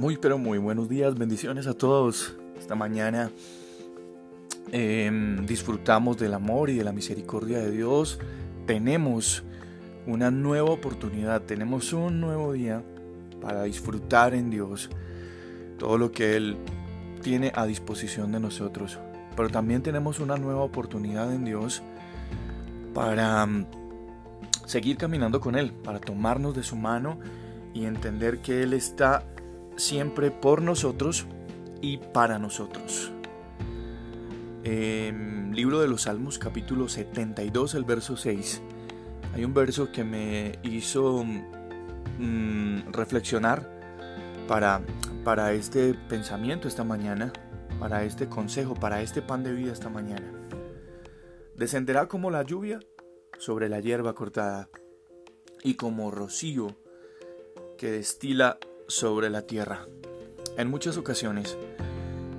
Muy pero muy buenos días, bendiciones a todos. Esta mañana em, disfrutamos del amor y de la misericordia de Dios. Tenemos una nueva oportunidad, tenemos un nuevo día para disfrutar en Dios todo lo que Él tiene a disposición de nosotros. Pero también tenemos una nueva oportunidad en Dios para mm, seguir caminando con Él, para tomarnos de su mano y entender que Él está siempre por nosotros y para nosotros. En libro de los Salmos capítulo 72, el verso 6, hay un verso que me hizo mm, reflexionar para, para este pensamiento esta mañana, para este consejo, para este pan de vida esta mañana. Descenderá como la lluvia sobre la hierba cortada y como rocío que destila sobre la tierra. En muchas ocasiones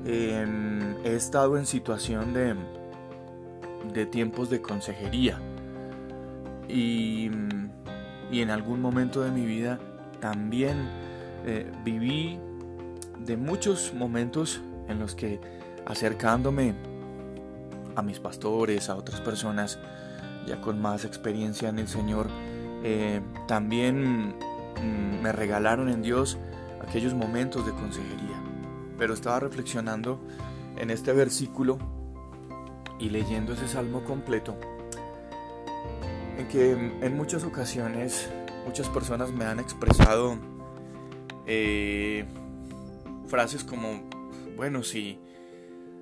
em, he estado en situación de, de tiempos de consejería y, en algún momento de mi vida también eh, viví de muchos momentos en los que acercándome a mis pastores, a otras personas ya con más experiencia en el Señor, eh, también me regalaron en Dios aquellos momentos de consejería. Pero estaba reflexionando en este versículo y leyendo ese salmo completo, en que en muchas ocasiones muchas personas me han expresado eh, frases como, bueno, si,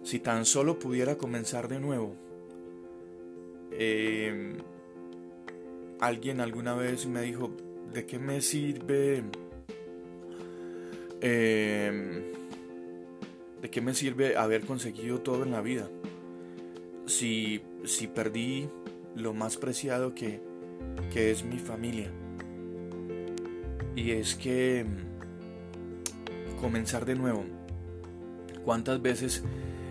si tan solo pudiera comenzar de nuevo. Eh, alguien alguna vez me dijo, ¿de qué me sirve? Em, ¿De qué me sirve haber conseguido todo en la vida? Si, si perdí lo más preciado que, que es mi familia. Y es que comenzar de nuevo. ¿Cuántas veces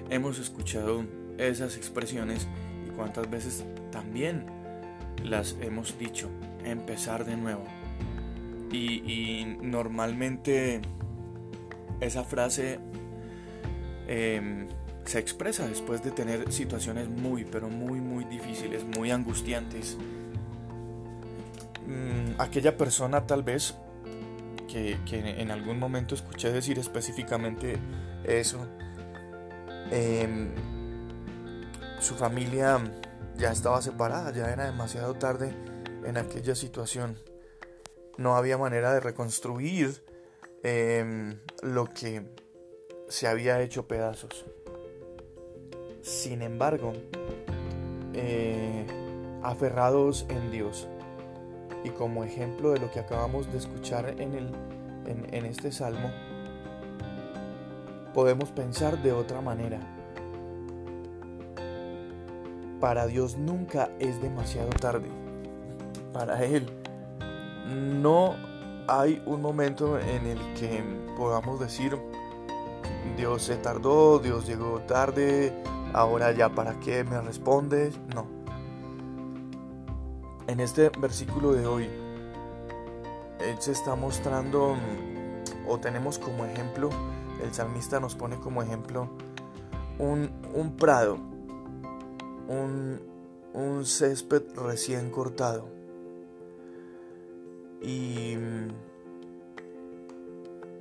hemos escuchado esas expresiones y cuántas veces también las hemos dicho? Empezar de nuevo. Y, normalmente esa frase em, se expresa después de tener situaciones muy, pero muy, muy difíciles, muy angustiantes. Mm, aquella persona tal vez que, en algún momento escuché decir específicamente eso, em, su familia ya estaba separada, ya era demasiado tarde en aquella situación no había manera de reconstruir em, lo que se había hecho pedazos. Sin embargo, eh, aferrados en Dios y como ejemplo de lo que acabamos de escuchar en, el, en este salmo, podemos pensar de otra manera. Para Dios nunca es demasiado tarde. Para Él no hay un momento en el que podamos decir, Dios se tardó, Dios llegó tarde, ahora ya para qué me responde. No. En este versículo de hoy, Él se está mostrando, o tenemos como ejemplo, el salmista nos pone como ejemplo un, prado, un, un césped recién cortado y mm,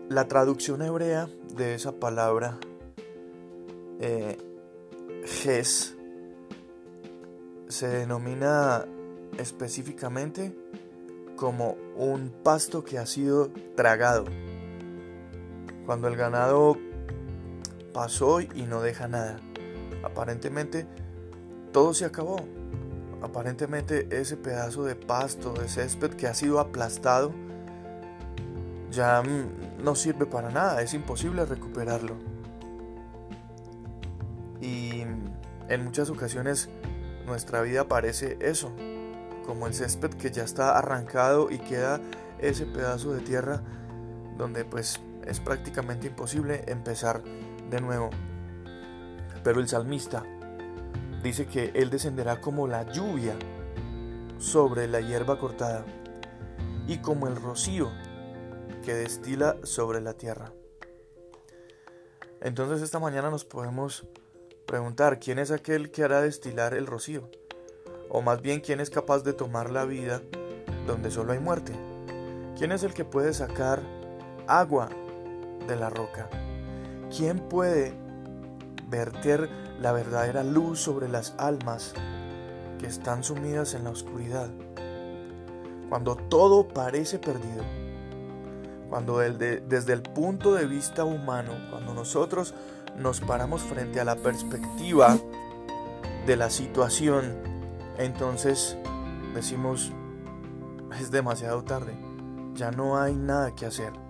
la traducción hebrea de esa palabra, eh, Ges, se denomina específicamente como un pasto que ha sido tragado. Cuando el ganado pasó y no deja nada. Aparentemente todo se acabó aparentemente ese pedazo de pasto, de césped que ha sido aplastado, ya mm, no sirve para nada, es imposible recuperarlo. Y en muchas ocasiones nuestra vida parece eso, como el césped que ya está arrancado y queda ese pedazo de tierra donde pues es prácticamente imposible empezar de nuevo. Pero el salmista dice que Él descenderá como la lluvia sobre la hierba cortada y como el rocío que destila sobre la tierra. Entonces esta mañana nos podemos preguntar, ¿quién es aquel que hará destilar el rocío? O más bien, ¿quién es capaz de tomar la vida donde solo hay muerte? ¿Quién es el que puede sacar agua de la roca? ¿Quién puede verter la verdadera luz sobre las almas que están sumidas en la oscuridad? Cuando todo parece perdido, cuando desde el punto de vista humano, cuando nosotros nos paramos frente a la perspectiva de la situación, entonces decimos, es demasiado tarde, ya no hay nada que hacer.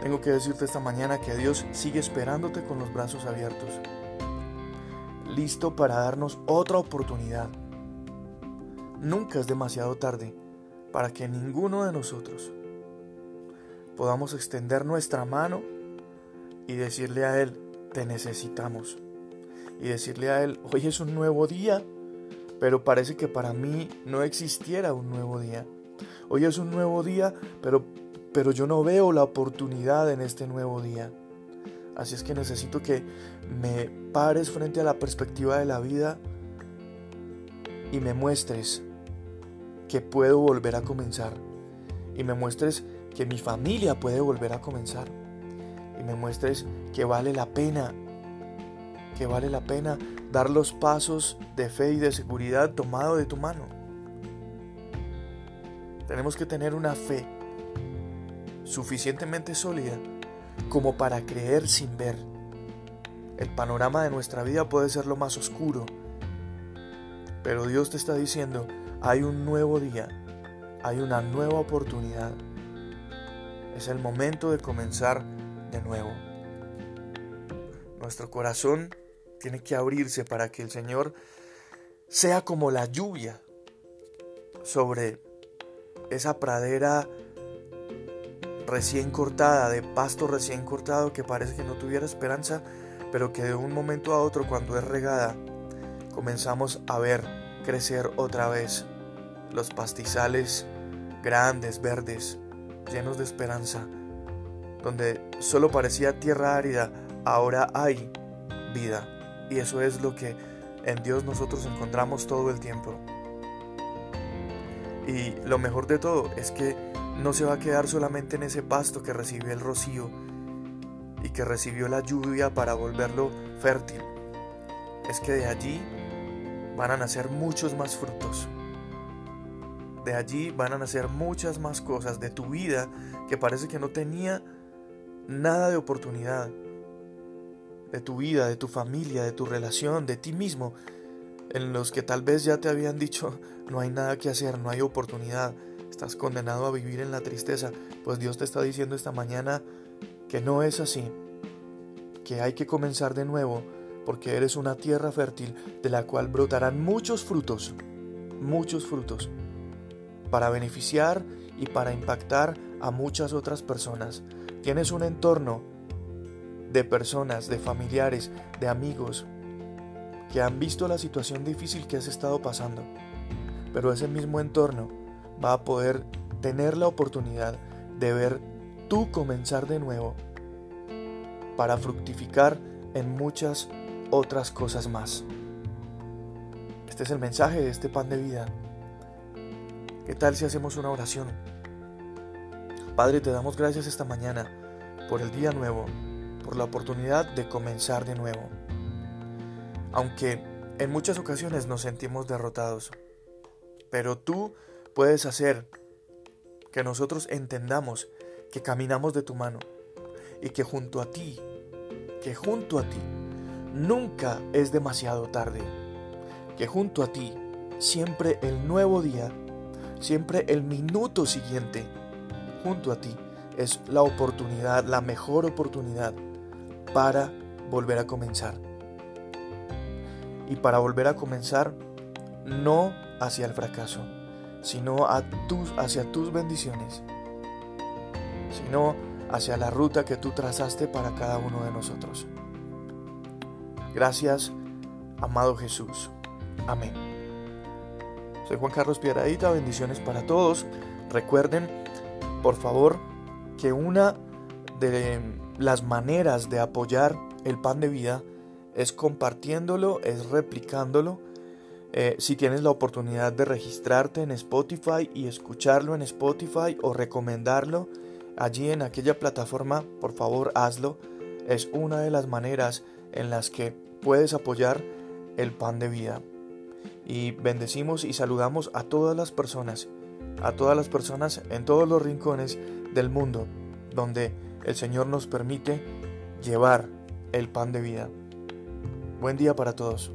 Tengo que decirte esta mañana que Dios sigue esperándote con los brazos abiertos, listo para darnos otra oportunidad. Nunca es demasiado tarde para que ninguno de nosotros podamos extender nuestra mano y decirle a Él, te necesitamos. Y decirle a Él, hoy es un nuevo día, pero parece que para mí no existiera un nuevo día. Hoy es un nuevo día, pero, pero yo no veo la oportunidad en este nuevo día. Así es que necesito que me pares frente a la perspectiva de la vida y me muestres que puedo volver a comenzar. Y me muestres que mi familia puede volver a comenzar. Y me muestres que vale la pena, que vale la pena dar los pasos de fe y de seguridad tomado de tu mano. Tenemos que tener una fe suficientemente sólida como para creer sin ver. El panorama de nuestra vida puede ser lo más oscuro, pero Dios te está diciendo, hay un nuevo día, hay una nueva oportunidad. Es el momento de comenzar de nuevo. Nuestro corazón tiene que abrirse para que el Señor sea como la lluvia sobre esa pradera recién cortada, de pasto recién cortado que parece que no tuviera esperanza, pero que de un momento a otro cuando es regada comenzamos a ver crecer otra vez los pastizales grandes, verdes, llenos de esperanza, donde solo parecía tierra árida, ahora hay vida. Y eso es lo que en Dios nosotros encontramos todo el tiempo. Y lo mejor de todo es que no se va a quedar solamente en ese pasto que recibió el rocío y que recibió la lluvia para volverlo fértil. Es que de allí van a nacer muchos más frutos. De allí van a nacer muchas más cosas de tu vida que parece que no tenía nada de oportunidad. De tu vida, de tu familia, de tu relación, de ti mismo, en los que tal vez ya te habían dicho no hay nada que hacer, no hay oportunidad, estás condenado a vivir en la tristeza, pues Dios te está diciendo esta mañana que no es así, que hay que comenzar de nuevo, porque eres una tierra fértil de la cual brotarán muchos frutos, muchos frutos para beneficiar y para impactar a muchas otras personas. Tienes un entorno de personas, de familiares, de amigos que han visto la situación difícil que has estado pasando. Pero ese mismo entorno va a poder tener la oportunidad de ver tú comenzar de nuevo para fructificar en muchas otras cosas más. Este es el mensaje de este pan de vida ¿Qué tal si hacemos una oración? Padre, te damos gracias esta mañana por el día nuevo, por la oportunidad de comenzar de nuevo. Aunque en muchas ocasiones nos sentimos derrotados, pero tú puedes hacer que nosotros entendamos que caminamos de tu mano y que junto a ti, que junto a ti, nunca es demasiado tarde, que junto a ti siempre el nuevo día Siempre el minuto siguiente, junto a ti, es la oportunidad, la mejor oportunidad para volver a comenzar. Y para volver a comenzar, no hacia el fracaso, sino a tus, hacia tus bendiciones, sino hacia la ruta que tú trazaste para cada uno de nosotros. Gracias, amado Jesús. Amén. Soy Juan Carlos Piedradita, bendiciones para todos. Recuerden, por favor, que una de las maneras de apoyar el pan de vida es compartiéndolo, es replicándolo. Eh, si tienes la oportunidad de registrarte en Spotify y escucharlo en Spotify o recomendarlo allí en aquella plataforma, por favor hazlo. Es una de las maneras en las que puedes apoyar el pan de vida. Y bendecimos y saludamos a todas las personas, a todas las personas en todos los rincones del mundo donde el Señor nos permite llevar el pan de vida. Buen día para todos.